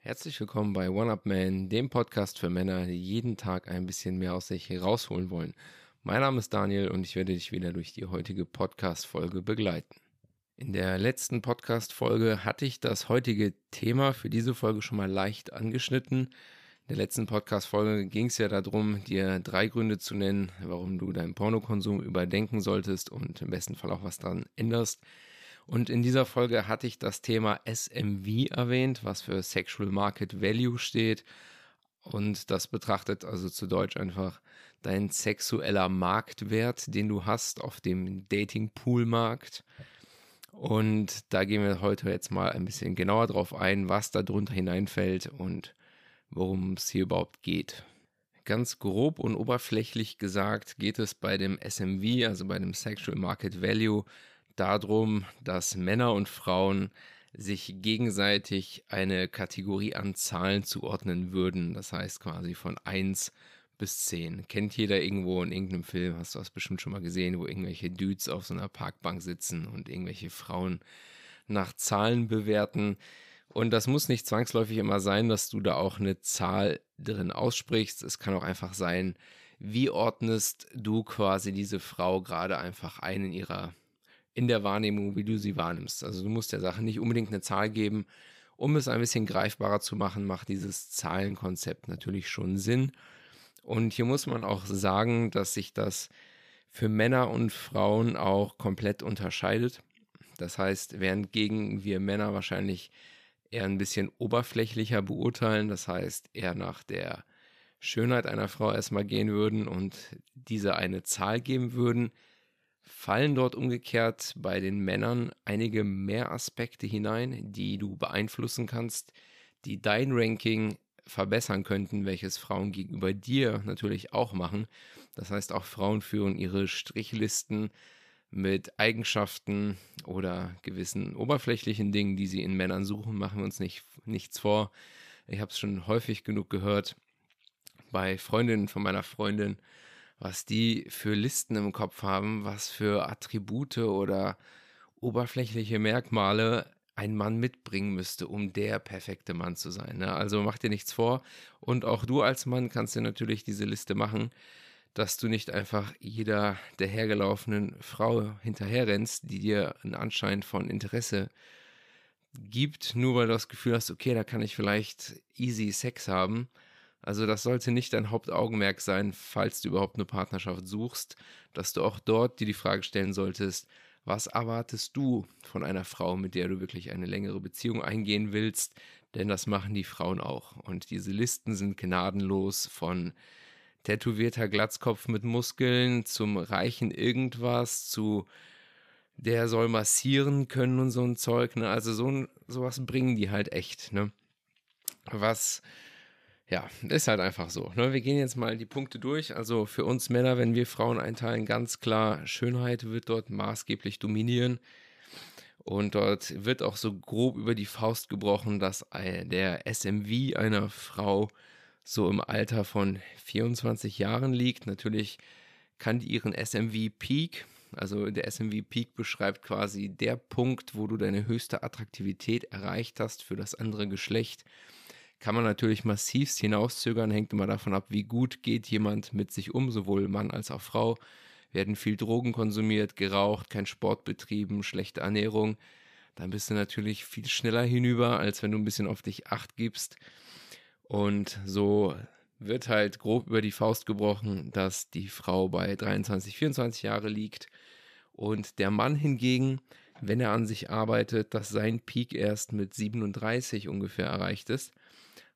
Herzlich willkommen bei One Up Man, dem Podcast für Männer, die jeden Tag ein bisschen mehr aus sich herausholen wollen. Mein Name ist Daniel und ich werde dich wieder durch die heutige Podcast-Folge begleiten. In der letzten Podcast-Folge hatte ich das heutige Thema für diese Folge schon mal leicht angeschnitten. In der letzten Podcast-Folge ging es ja darum, dir drei Gründe zu nennen, warum du deinen Pornokonsum überdenken solltest und im besten Fall auch was daran änderst. Und in dieser Folge hatte ich das Thema SMV erwähnt, was für Sexual Market Value steht. Und das betrachtet also zu Deutsch einfach dein sexueller Marktwert, den du hast auf dem Dating-Pool-Markt. Und da gehen wir heute jetzt mal ein bisschen genauer drauf ein, was da drunter hineinfällt und worum es hier überhaupt geht. Ganz grob und oberflächlich gesagt geht es bei dem SMV, also bei dem Sexual Market Value, darum, dass Männer und Frauen sich gegenseitig eine Kategorie an Zahlen zuordnen würden. Das heißt quasi von 1 bis 10. Kennt jeder irgendwo in irgendeinem Film, hast du das bestimmt schon mal gesehen, wo irgendwelche Dudes auf so einer Parkbank sitzen und irgendwelche Frauen nach Zahlen bewerten. Und das muss nicht zwangsläufig immer sein, dass du da auch eine Zahl drin aussprichst. Es kann auch einfach sein, wie ordnest du quasi diese Frau gerade einfach ein in ihrer, in der Wahrnehmung, wie du sie wahrnimmst. Also du musst der Sache nicht unbedingt eine Zahl geben. Um es ein bisschen greifbarer zu machen, macht dieses Zahlenkonzept natürlich schon Sinn. Und hier muss man auch sagen, dass sich das für Männer und Frauen auch komplett unterscheidet. Das heißt, während gegen wir Männer wahrscheinlich eher ein bisschen oberflächlicher beurteilen, das heißt eher nach der Schönheit einer Frau erstmal gehen würden und diese eine Zahl geben würden, fallen dort umgekehrt bei den Männern einige mehr Aspekte hinein, die du beeinflussen kannst, die dein Ranking verbessern könnten, welches Frauen gegenüber dir natürlich auch machen. Das heißt, auch Frauen führen ihre Strichlisten mit Eigenschaften oder gewissen oberflächlichen Dingen, die sie in Männern suchen, machen wir uns nicht, nichts vor. Ich habe es schon häufig genug gehört bei Freundinnen von meiner Freundin, was die für Listen im Kopf haben, was für Attribute oder oberflächliche Merkmale ein Mann mitbringen müsste, um der perfekte Mann zu sein. Ne? Also mach dir nichts vor. Und auch du als Mann kannst dir natürlich diese Liste machen, dass du nicht einfach jeder der hergelaufenen Frau hinterherrennst, die dir einen Anschein von Interesse gibt, nur weil du das Gefühl hast, okay, da kann ich vielleicht easy Sex haben. Also das sollte nicht dein Hauptaugenmerk sein, falls du überhaupt eine Partnerschaft suchst, dass du auch dort dir die Frage stellen solltest, was erwartest du von einer Frau, mit der du wirklich eine längere Beziehung eingehen willst? Denn das machen die Frauen auch. Und diese Listen sind gnadenlos von tätowierter Glatzkopf mit Muskeln zum reichen irgendwas zu der soll massieren können und so ein Zeug. Ne? Also so sowas bringen die halt echt. Ne? Was ja, ist halt einfach so. Ne? Wir gehen jetzt mal die Punkte durch. Also für uns Männer, wenn wir Frauen einteilen, ganz klar, Schönheit wird dort maßgeblich dominieren. Und dort wird auch so grob über die Faust gebrochen, dass der SMV einer Frau so im Alter von 24 Jahren liegt. Natürlich kann die ihren SMV Peak, also der SMV Peak beschreibt quasi der Punkt, wo du deine höchste Attraktivität erreicht hast für das andere Geschlecht kann man natürlich massivst hinauszögern, hängt immer davon ab, wie gut geht jemand mit sich um, sowohl Mann als auch Frau. Werden viel Drogen konsumiert, geraucht, kein Sport betrieben, schlechte Ernährung. Dann bist du natürlich viel schneller hinüber, als wenn du ein bisschen auf dich acht gibst. Und so wird halt grob über die Faust gebrochen, dass die Frau bei 23, 24 Jahre liegt und der Mann hingegen, wenn er an sich arbeitet, dass sein Peak erst mit 37 ungefähr erreicht ist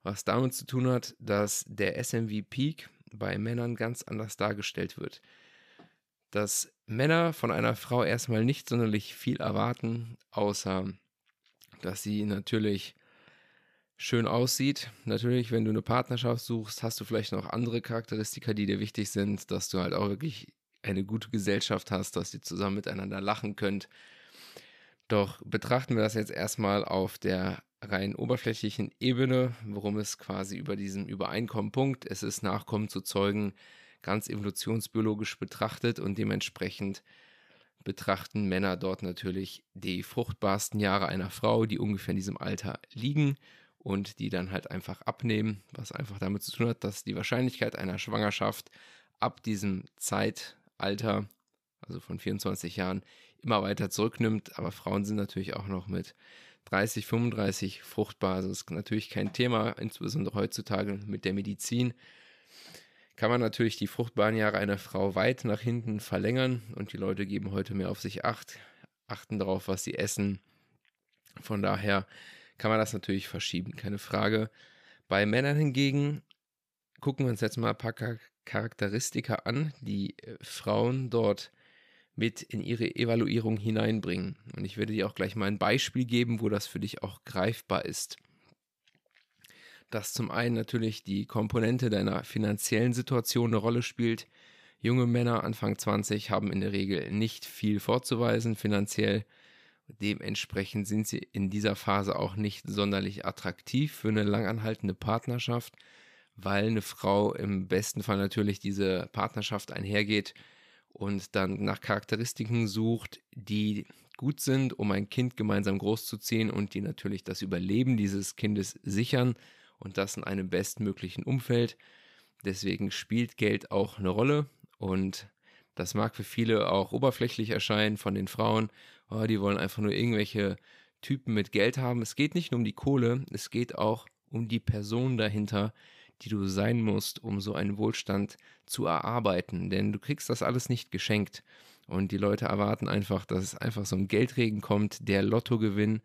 was damit zu tun hat, dass der SMV Peak bei Männern ganz anders dargestellt wird. Dass Männer von einer Frau erstmal nicht sonderlich viel erwarten, außer dass sie natürlich schön aussieht. Natürlich, wenn du eine Partnerschaft suchst, hast du vielleicht noch andere Charakteristika, die dir wichtig sind, dass du halt auch wirklich eine gute Gesellschaft hast, dass ihr zusammen miteinander lachen könnt. Doch betrachten wir das jetzt erstmal auf der rein oberflächlichen Ebene, worum es quasi über diesen Übereinkommenpunkt, es ist Nachkommen zu zeugen, ganz evolutionsbiologisch betrachtet und dementsprechend betrachten Männer dort natürlich die fruchtbarsten Jahre einer Frau, die ungefähr in diesem Alter liegen und die dann halt einfach abnehmen, was einfach damit zu tun hat, dass die Wahrscheinlichkeit einer Schwangerschaft ab diesem Zeitalter, also von 24 Jahren, immer weiter zurücknimmt. Aber Frauen sind natürlich auch noch mit 30, 35 fruchtbar. Also ist natürlich kein Thema, insbesondere heutzutage mit der Medizin. Kann man natürlich die fruchtbaren Jahre einer Frau weit nach hinten verlängern und die Leute geben heute mehr auf sich acht, achten darauf, was sie essen. Von daher kann man das natürlich verschieben, keine Frage. Bei Männern hingegen gucken wir uns jetzt mal ein paar Charakteristika an, die äh, Frauen dort mit in ihre Evaluierung hineinbringen. Und ich werde dir auch gleich mal ein Beispiel geben, wo das für dich auch greifbar ist. Dass zum einen natürlich die Komponente deiner finanziellen Situation eine Rolle spielt. Junge Männer Anfang 20 haben in der Regel nicht viel vorzuweisen finanziell. Dementsprechend sind sie in dieser Phase auch nicht sonderlich attraktiv für eine langanhaltende Partnerschaft, weil eine Frau im besten Fall natürlich diese Partnerschaft einhergeht und dann nach Charakteristiken sucht, die gut sind, um ein Kind gemeinsam großzuziehen und die natürlich das Überleben dieses Kindes sichern und das in einem bestmöglichen Umfeld. Deswegen spielt Geld auch eine Rolle und das mag für viele auch oberflächlich erscheinen von den Frauen. Oh, die wollen einfach nur irgendwelche Typen mit Geld haben. Es geht nicht nur um die Kohle, es geht auch um die Person dahinter, die du sein musst, um so einen Wohlstand zu erarbeiten. Denn du kriegst das alles nicht geschenkt. Und die Leute erwarten einfach, dass es einfach so ein Geldregen kommt, der Lottogewinn.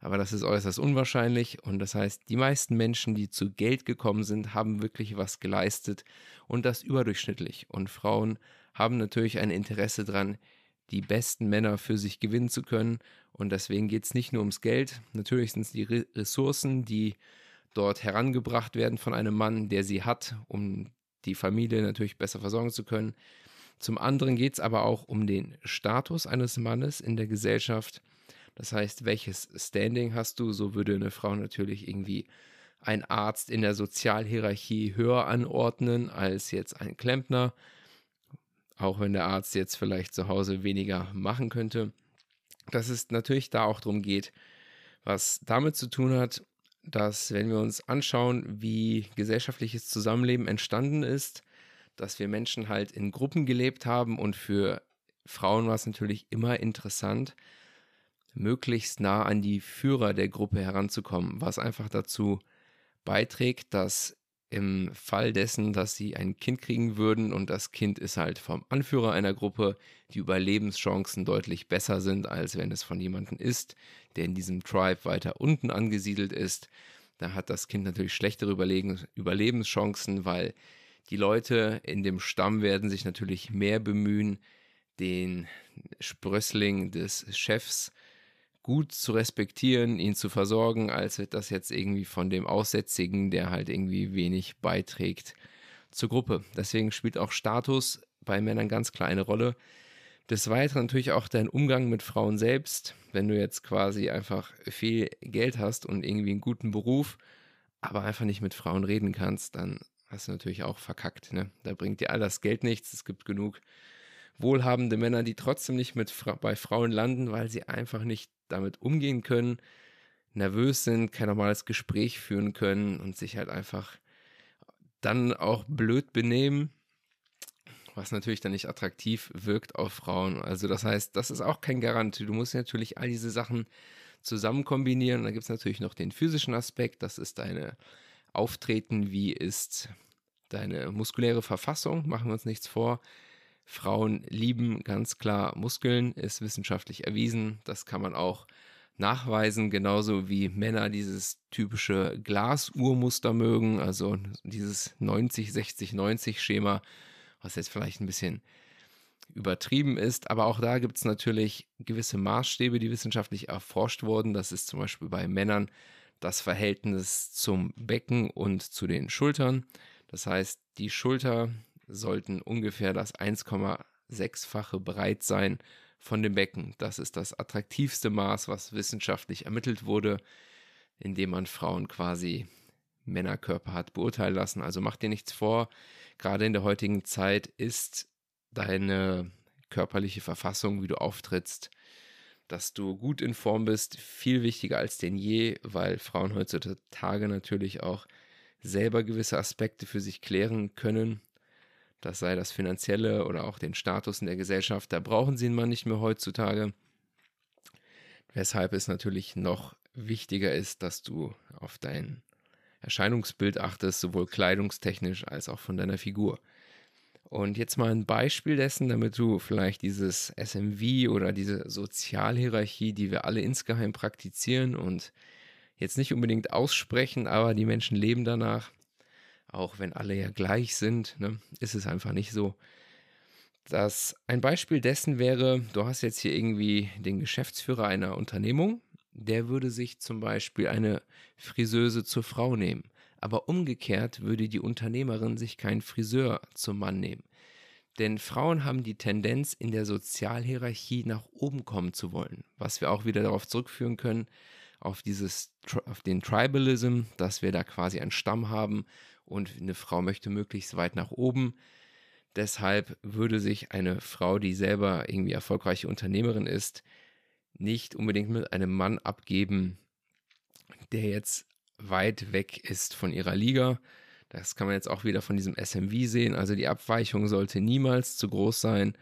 Aber das ist äußerst unwahrscheinlich. Und das heißt, die meisten Menschen, die zu Geld gekommen sind, haben wirklich was geleistet. Und das überdurchschnittlich. Und Frauen haben natürlich ein Interesse daran, die besten Männer für sich gewinnen zu können. Und deswegen geht es nicht nur ums Geld. Natürlich sind es die Ressourcen, die dort herangebracht werden von einem Mann, der sie hat, um die Familie natürlich besser versorgen zu können. Zum anderen geht es aber auch um den Status eines Mannes in der Gesellschaft. Das heißt, welches Standing hast du? So würde eine Frau natürlich irgendwie ein Arzt in der Sozialhierarchie höher anordnen als jetzt ein Klempner, auch wenn der Arzt jetzt vielleicht zu Hause weniger machen könnte. Dass es natürlich da auch darum geht, was damit zu tun hat, dass wenn wir uns anschauen, wie gesellschaftliches Zusammenleben entstanden ist, dass wir Menschen halt in Gruppen gelebt haben und für Frauen war es natürlich immer interessant, möglichst nah an die Führer der Gruppe heranzukommen, was einfach dazu beiträgt, dass im Fall dessen, dass sie ein Kind kriegen würden und das Kind ist halt vom Anführer einer Gruppe, die Überlebenschancen deutlich besser sind, als wenn es von jemandem ist, der in diesem Tribe weiter unten angesiedelt ist. Da hat das Kind natürlich schlechtere Überlebenschancen, weil die Leute in dem Stamm werden sich natürlich mehr bemühen, den Sprössling des Chefs gut zu respektieren, ihn zu versorgen, als wird das jetzt irgendwie von dem Aussätzigen, der halt irgendwie wenig beiträgt zur Gruppe. Deswegen spielt auch Status bei Männern ganz klar eine Rolle. Des Weiteren natürlich auch dein Umgang mit Frauen selbst. Wenn du jetzt quasi einfach viel Geld hast und irgendwie einen guten Beruf, aber einfach nicht mit Frauen reden kannst, dann hast du natürlich auch verkackt. Ne? Da bringt dir all das Geld nichts. Es gibt genug wohlhabende Männer, die trotzdem nicht mit bei Frauen landen, weil sie einfach nicht damit umgehen können, nervös sind, kein normales Gespräch führen können und sich halt einfach dann auch blöd benehmen, was natürlich dann nicht attraktiv wirkt auf Frauen. Also das heißt, das ist auch kein Garant. Du musst natürlich all diese Sachen zusammen kombinieren. Dann gibt es natürlich noch den physischen Aspekt, das ist deine Auftreten, wie ist deine muskuläre Verfassung, machen wir uns nichts vor. Frauen lieben ganz klar Muskeln, ist wissenschaftlich erwiesen. Das kann man auch nachweisen, genauso wie Männer dieses typische Glasuhrmuster mögen, also dieses 90, 60, 90 Schema, was jetzt vielleicht ein bisschen übertrieben ist. Aber auch da gibt es natürlich gewisse Maßstäbe, die wissenschaftlich erforscht wurden. Das ist zum Beispiel bei Männern das Verhältnis zum Becken und zu den Schultern. Das heißt, die Schulter sollten ungefähr das 1,6-fache breit sein von dem Becken. Das ist das attraktivste Maß, was wissenschaftlich ermittelt wurde, indem man Frauen quasi Männerkörper hat, beurteilen lassen. Also mach dir nichts vor. Gerade in der heutigen Zeit ist deine körperliche Verfassung, wie du auftrittst, dass du gut in Form bist, viel wichtiger als denn je, weil Frauen heutzutage natürlich auch selber gewisse Aspekte für sich klären können. Das sei das Finanzielle oder auch den Status in der Gesellschaft. Da brauchen sie ihn mal nicht mehr heutzutage. Weshalb es natürlich noch wichtiger ist, dass du auf dein Erscheinungsbild achtest, sowohl kleidungstechnisch als auch von deiner Figur. Und jetzt mal ein Beispiel dessen, damit du vielleicht dieses SMV oder diese Sozialhierarchie, die wir alle insgeheim praktizieren und jetzt nicht unbedingt aussprechen, aber die Menschen leben danach, auch wenn alle ja gleich sind, ne, ist es einfach nicht so. Das ein Beispiel dessen wäre, du hast jetzt hier irgendwie den Geschäftsführer einer Unternehmung, der würde sich zum Beispiel eine Friseuse zur Frau nehmen. Aber umgekehrt würde die Unternehmerin sich keinen Friseur zum Mann nehmen. Denn Frauen haben die Tendenz, in der Sozialhierarchie nach oben kommen zu wollen, was wir auch wieder darauf zurückführen können, auf, dieses, auf den Tribalism, dass wir da quasi einen Stamm haben und eine Frau möchte möglichst weit nach oben. Deshalb würde sich eine Frau, die selber irgendwie erfolgreiche Unternehmerin ist, nicht unbedingt mit einem Mann abgeben, der jetzt weit weg ist von ihrer Liga. Das kann man jetzt auch wieder von diesem SMV sehen. Also die Abweichung sollte niemals zu groß sein.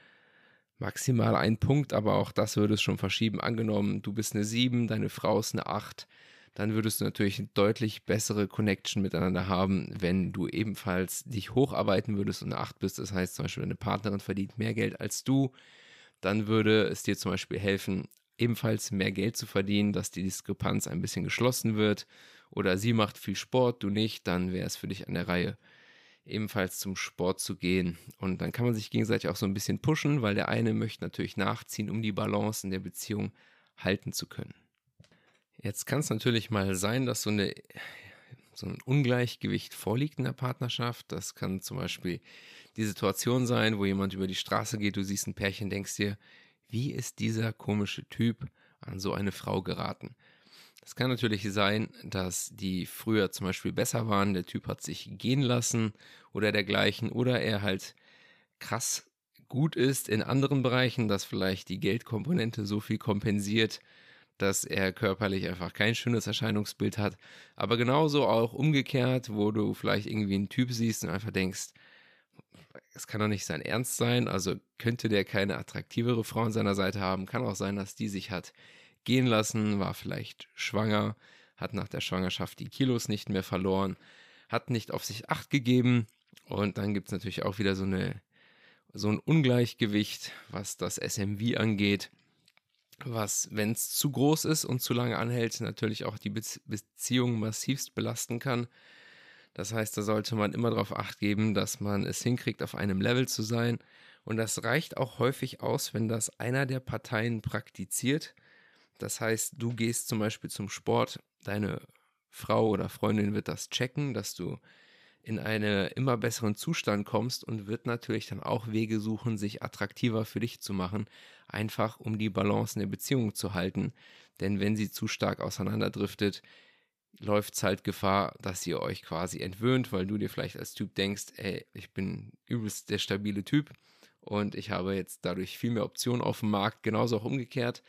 Maximal ein Punkt, aber auch das würde es schon verschieben. Angenommen, du bist eine 7, deine Frau ist eine 8, dann würdest du natürlich eine deutlich bessere Connection miteinander haben, wenn du ebenfalls dich hocharbeiten würdest und 8 bist. Das heißt zum Beispiel, deine Partnerin verdient mehr Geld als du, dann würde es dir zum Beispiel helfen, ebenfalls mehr Geld zu verdienen, dass die Diskrepanz ein bisschen geschlossen wird oder sie macht viel Sport, du nicht, dann wäre es für dich an der Reihe, ebenfalls zum Sport zu gehen. Und dann kann man sich gegenseitig auch so ein bisschen pushen, weil der eine möchte natürlich nachziehen, um die Balance in der Beziehung halten zu können. Jetzt kann es natürlich mal sein, dass so, eine, so ein Ungleichgewicht vorliegt in der Partnerschaft. Das kann zum Beispiel die Situation sein, wo jemand über die Straße geht, du siehst ein Pärchen, denkst dir, wie ist dieser komische Typ an so eine Frau geraten? Es kann natürlich sein, dass die früher zum Beispiel besser waren, der Typ hat sich gehen lassen oder dergleichen, oder er halt krass gut ist in anderen Bereichen, dass vielleicht die Geldkomponente so viel kompensiert, dass er körperlich einfach kein schönes Erscheinungsbild hat. Aber genauso auch umgekehrt, wo du vielleicht irgendwie einen Typ siehst und einfach denkst, es kann doch nicht sein Ernst sein, also könnte der keine attraktivere Frau an seiner Seite haben, kann auch sein, dass die sich hat gehen lassen, war vielleicht schwanger, hat nach der Schwangerschaft die Kilos nicht mehr verloren, hat nicht auf sich acht gegeben und dann gibt es natürlich auch wieder so, eine, so ein Ungleichgewicht, was das SMV angeht, was, wenn es zu groß ist und zu lange anhält, natürlich auch die Be Beziehung massivst belasten kann. Das heißt, da sollte man immer darauf acht geben, dass man es hinkriegt, auf einem Level zu sein. Und das reicht auch häufig aus, wenn das einer der Parteien praktiziert das heißt, du gehst zum Beispiel zum Sport, deine Frau oder Freundin wird das checken, dass du in einen immer besseren Zustand kommst und wird natürlich dann auch Wege suchen, sich attraktiver für dich zu machen, einfach um die Balance in der Beziehung zu halten. Denn wenn sie zu stark auseinanderdriftet, läuft es halt Gefahr, dass ihr euch quasi entwöhnt, weil du dir vielleicht als Typ denkst, ey, ich bin übelst der stabile Typ und ich habe jetzt dadurch viel mehr Optionen auf dem Markt, genauso auch umgekehrt.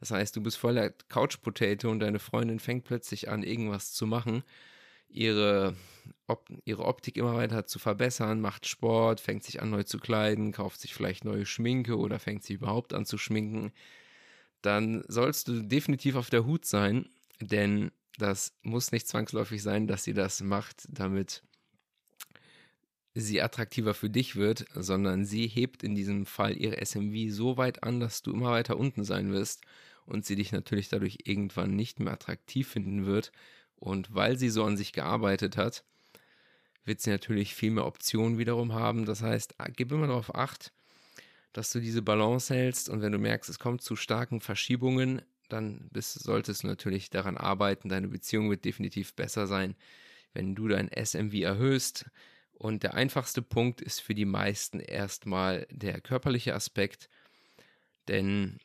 Das heißt, du bist voller Couch Potato und deine Freundin fängt plötzlich an, irgendwas zu machen, ihre, Op ihre Optik immer weiter zu verbessern, macht Sport, fängt sich an, neu zu kleiden, kauft sich vielleicht neue Schminke oder fängt sich überhaupt an zu schminken. Dann sollst du definitiv auf der Hut sein, denn das muss nicht zwangsläufig sein, dass sie das macht, damit sie attraktiver für dich wird, sondern sie hebt in diesem Fall ihre SMV so weit an, dass du immer weiter unten sein wirst und sie dich natürlich dadurch irgendwann nicht mehr attraktiv finden wird. Und weil sie so an sich gearbeitet hat, wird sie natürlich viel mehr Optionen wiederum haben. Das heißt, gib immer darauf acht, dass du diese Balance hältst und wenn du merkst, es kommt zu starken Verschiebungen, dann bist, solltest du natürlich daran arbeiten. Deine Beziehung wird definitiv besser sein, wenn du dein SMV erhöhst, und der einfachste Punkt ist für die meisten erstmal der körperliche Aspekt, denn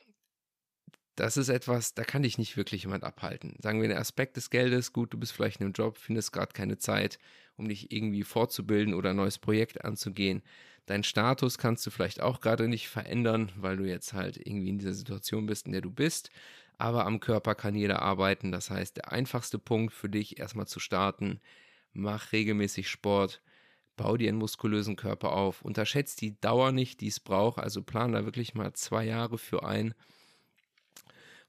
das ist etwas, da kann dich nicht wirklich jemand abhalten. Sagen wir, der Aspekt des Geldes, gut, du bist vielleicht in einem Job, findest gerade keine Zeit, um dich irgendwie fortzubilden oder ein neues Projekt anzugehen. Dein Status kannst du vielleicht auch gerade nicht verändern, weil du jetzt halt irgendwie in dieser Situation bist, in der du bist. Aber am Körper kann jeder arbeiten. Das heißt, der einfachste Punkt für dich erstmal zu starten, mach regelmäßig Sport, bau dir einen muskulösen Körper auf, unterschätzt die Dauer nicht, die es braucht. Also plan da wirklich mal zwei Jahre für ein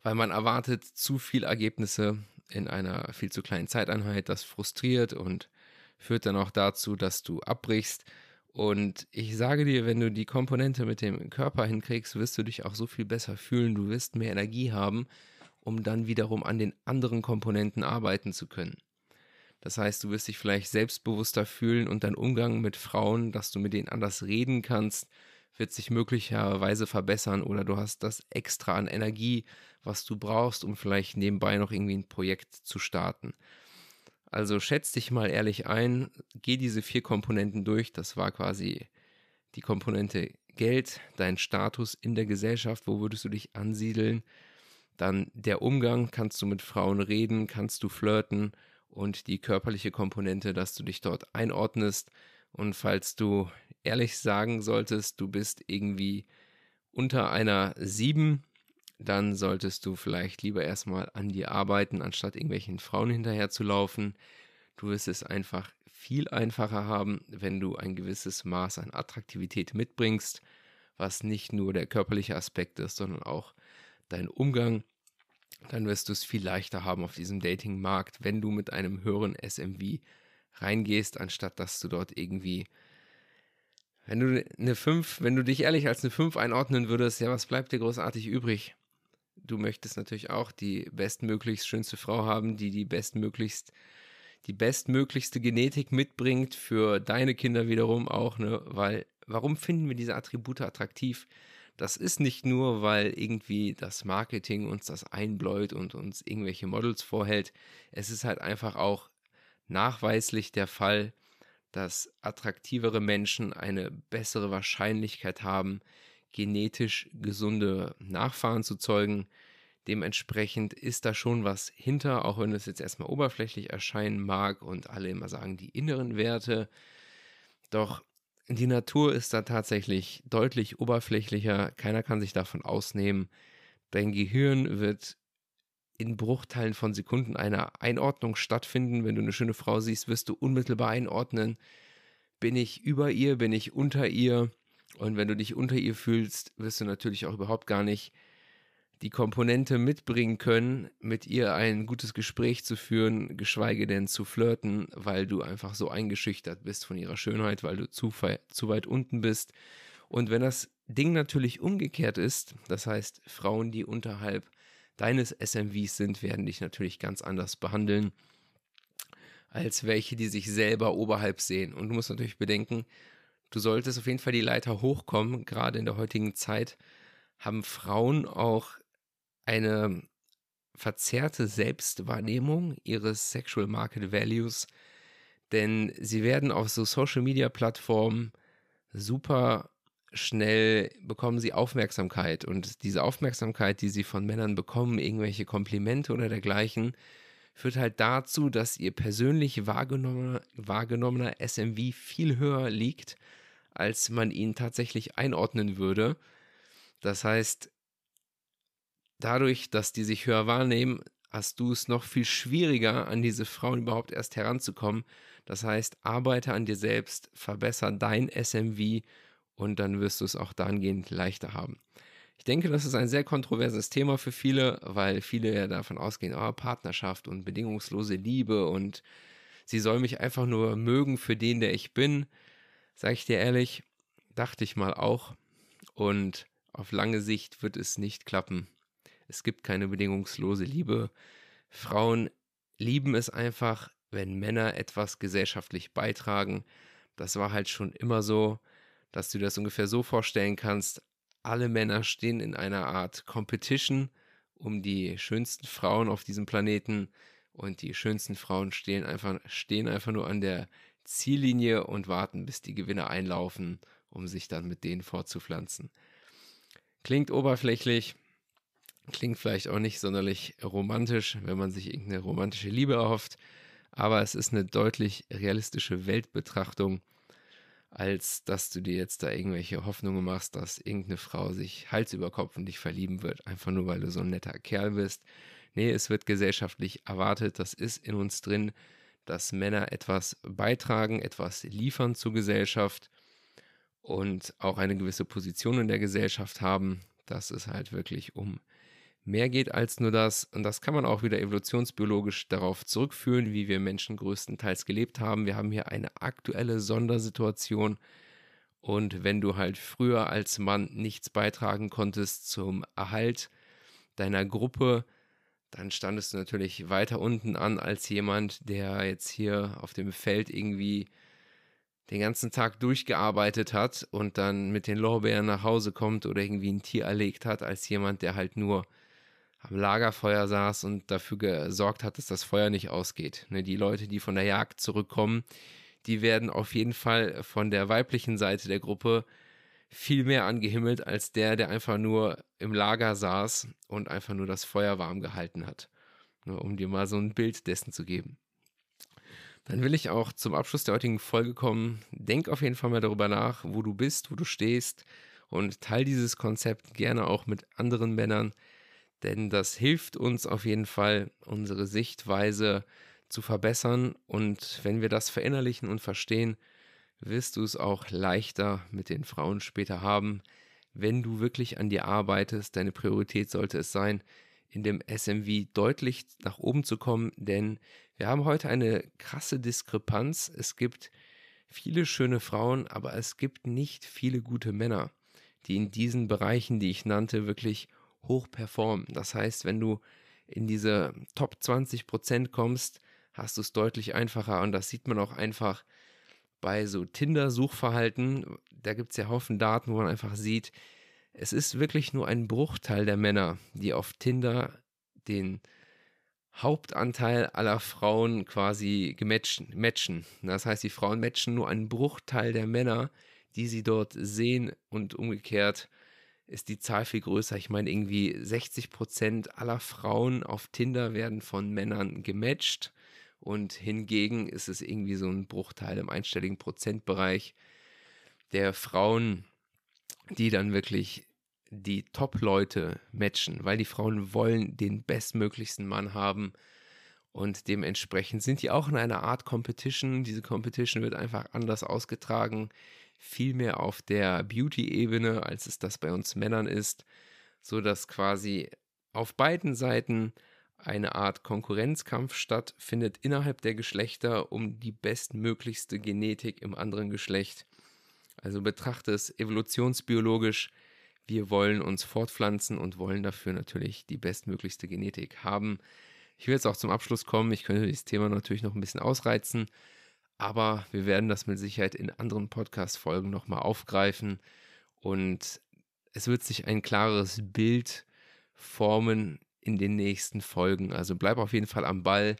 weil man erwartet zu viel Ergebnisse in einer viel zu kleinen Zeiteinheit. Das frustriert und führt dann auch dazu, dass du abbrichst. Und ich sage dir, wenn du die Komponente mit dem Körper hinkriegst, wirst du dich auch so viel besser fühlen. Du wirst mehr Energie haben, um dann wiederum an den anderen Komponenten arbeiten zu können. Das heißt, du wirst dich vielleicht selbstbewusster fühlen und dein Umgang mit Frauen, dass du mit denen anders reden kannst, wird sich möglicherweise verbessern oder du hast das extra an Energie, was du brauchst, um vielleicht nebenbei noch irgendwie ein Projekt zu starten. Also schätz dich mal ehrlich ein, geh diese vier Komponenten durch. Das war quasi die Komponente Geld, dein Status in der Gesellschaft, wo würdest du dich ansiedeln. Dann der Umgang, kannst du mit Frauen reden, kannst du flirten und die körperliche Komponente, dass du dich dort einordnest. Und falls du ehrlich sagen solltest, du bist irgendwie unter einer 7, dann solltest du vielleicht lieber erstmal an dir arbeiten, anstatt irgendwelchen Frauen hinterher zu laufen. Du wirst es einfach viel einfacher haben, wenn du ein gewisses Maß an Attraktivität mitbringst, was nicht nur der körperliche Aspekt ist, sondern auch dein Umgang. Dann wirst du es viel leichter haben auf diesem Dating-Markt, wenn du mit einem höheren SMV reingehst, anstatt dass du dort irgendwie wenn du eine 5, wenn du dich ehrlich als eine 5 einordnen würdest, ja, was bleibt dir großartig übrig? Du möchtest natürlich auch die bestmöglichst schönste Frau haben, die die bestmöglichst die bestmöglichste Genetik mitbringt für deine Kinder wiederum auch, ne? Weil warum finden wir diese Attribute attraktiv? Das ist nicht nur, weil irgendwie das Marketing uns das einbläut und uns irgendwelche Models vorhält. Es ist halt einfach auch nachweislich der Fall, dass attraktivere Menschen eine bessere Wahrscheinlichkeit haben, genetisch gesunde Nachfahren zu zeugen. Dementsprechend ist da schon was hinter, auch wenn es jetzt erstmal oberflächlich erscheinen mag und alle immer sagen, die inneren Werte. Doch die Natur ist da tatsächlich deutlich oberflächlicher. Keiner kann sich davon ausnehmen. Dein Gehirn wird in Bruchteilen von Sekunden eine Einordnung stattfinden. Wenn du eine schöne Frau siehst, wirst du unmittelbar einordnen, bin ich über ihr, bin ich unter ihr. Und wenn du dich unter ihr fühlst, wirst du natürlich auch überhaupt gar nicht die Komponente mitbringen können, mit ihr ein gutes Gespräch zu führen, geschweige denn zu flirten, weil du einfach so eingeschüchtert bist von ihrer Schönheit, weil du zu, zu weit unten bist. Und wenn das Ding natürlich umgekehrt ist, das heißt Frauen, die unterhalb deines SMVs sind, werden dich natürlich ganz anders behandeln als welche, die sich selber oberhalb sehen. Und du musst natürlich bedenken, du solltest auf jeden Fall die Leiter hochkommen. Gerade in der heutigen Zeit haben Frauen auch eine verzerrte Selbstwahrnehmung ihres Sexual Market Values, denn sie werden auf so Social Media Plattformen super schnell bekommen sie Aufmerksamkeit und diese Aufmerksamkeit, die sie von Männern bekommen, irgendwelche Komplimente oder dergleichen, führt halt dazu, dass ihr persönlich wahrgenommener, wahrgenommener SMV viel höher liegt, als man ihn tatsächlich einordnen würde. Das heißt, dadurch, dass die sich höher wahrnehmen, hast du es noch viel schwieriger, an diese Frauen überhaupt erst heranzukommen. Das heißt, arbeite an dir selbst, verbessere dein SMV und dann wirst du es auch dahingehend leichter haben. Ich denke, das ist ein sehr kontroverses Thema für viele, weil viele ja davon ausgehen, oh, Partnerschaft und bedingungslose Liebe und sie soll mich einfach nur mögen für den, der ich bin. Sag ich dir ehrlich, dachte ich mal auch. Und auf lange Sicht wird es nicht klappen. Es gibt keine bedingungslose Liebe. Frauen lieben es einfach, wenn Männer etwas gesellschaftlich beitragen. Das war halt schon immer so dass du das ungefähr so vorstellen kannst, alle Männer stehen in einer Art Competition um die schönsten Frauen auf diesem Planeten und die schönsten Frauen stehen einfach, stehen einfach nur an der Ziellinie und warten, bis die Gewinner einlaufen, um sich dann mit denen fortzupflanzen. Klingt oberflächlich, Klingt vielleicht auch nicht sonderlich romantisch, wenn man sich irgendeine romantische Liebe erhofft, aber es ist eine deutlich realistische Weltbetrachtung, als dass du dir jetzt da irgendwelche Hoffnungen machst, dass irgendeine Frau sich Hals über Kopf in dich verlieben wird, einfach nur weil du so ein netter Kerl bist. Nee, es wird gesellschaftlich erwartet, das ist in uns drin, dass Männer etwas beitragen, etwas liefern zur Gesellschaft und auch eine gewisse Position in der Gesellschaft haben, dass es halt wirklich um mehr geht als nur das. Und das kann man auch wieder evolutionsbiologisch darauf zurückführen, wie wir Menschen größtenteils gelebt haben. Wir haben hier eine aktuelle Sondersituation. Und wenn du halt früher als Mann nichts beitragen konntest zum Erhalt deiner Gruppe, dann standest du natürlich weiter unten an als jemand, der jetzt hier auf dem Feld irgendwie den ganzen Tag durchgearbeitet hat und dann mit den Lorbeeren nach Hause kommt oder irgendwie ein Tier erlegt hat, als jemand, der halt nur am Lagerfeuer saß und dafür gesorgt hat, dass das Feuer nicht ausgeht. Ne, die Leute, die von der Jagd zurückkommen, die werden auf jeden Fall von der weiblichen Seite der Gruppe viel mehr angehimmelt als der, der einfach nur im Lager saß und einfach nur das Feuer warm gehalten hat. Nur ne, um dir mal so ein Bild dessen zu geben. Dann will ich auch zum Abschluss der heutigen Folge kommen. Denk auf jeden Fall mal darüber nach, wo du bist, wo du stehst und teile dieses Konzept gerne auch mit anderen Männern, denn das hilft uns auf jeden Fall, unsere Sichtweise zu verbessern und wenn wir das verinnerlichen und verstehen, wirst du es auch leichter mit den Frauen später haben, wenn du wirklich an dir arbeitest. Deine Priorität sollte es sein, in dem SMV deutlich nach oben zu kommen, denn wir haben heute eine krasse Diskrepanz. Es gibt viele schöne Frauen, aber es gibt nicht viele gute Männer, die in diesen Bereichen, die ich nannte, wirklich hoch performen. Das heißt, wenn du in diese Top 20 Prozent kommst, hast du es deutlich einfacher und das sieht man auch einfach bei so Tinder-Suchverhalten. Da gibt es ja Haufen Daten, wo man einfach sieht, es ist wirklich nur ein Bruchteil der Männer, die auf Tinder den Hauptanteil aller Frauen quasi matchen. Das heißt, die Frauen matchen nur einen Bruchteil der Männer, die sie dort sehen und umgekehrt ist die Zahl viel größer. Ich meine, irgendwie 60 Prozent aller Frauen auf Tinder werden von Männern gematcht und hingegen ist es irgendwie so ein Bruchteil im einstelligen Prozentbereich der Frauen, die dann wirklich die Top-Leute matchen, weil die Frauen wollen den bestmöglichsten Mann haben und dementsprechend sind die auch in einer Art Competition. Diese Competition wird einfach anders ausgetragen viel mehr auf der Beauty-Ebene, als es das bei uns Männern ist, so dass quasi auf beiden Seiten eine Art Konkurrenzkampf stattfindet innerhalb der Geschlechter um die bestmöglichste Genetik im anderen Geschlecht. Also betrachte es evolutionsbiologisch. Wir wollen uns fortpflanzen und wollen dafür natürlich die bestmöglichste Genetik haben. Ich will jetzt auch zum Abschluss kommen. Ich könnte dieses Thema natürlich noch ein bisschen ausreizen. Aber wir werden das mit Sicherheit in anderen Podcast-Folgen nochmal aufgreifen und es wird sich ein klares Bild formen in den nächsten Folgen. Also bleib auf jeden Fall am Ball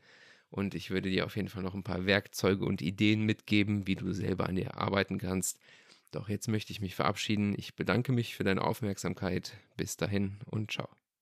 und ich würde dir auf jeden Fall noch ein paar Werkzeuge und Ideen mitgeben, wie du selber an dir arbeiten kannst. Doch jetzt möchte ich mich verabschieden. Ich bedanke mich für deine Aufmerksamkeit. Bis dahin und ciao.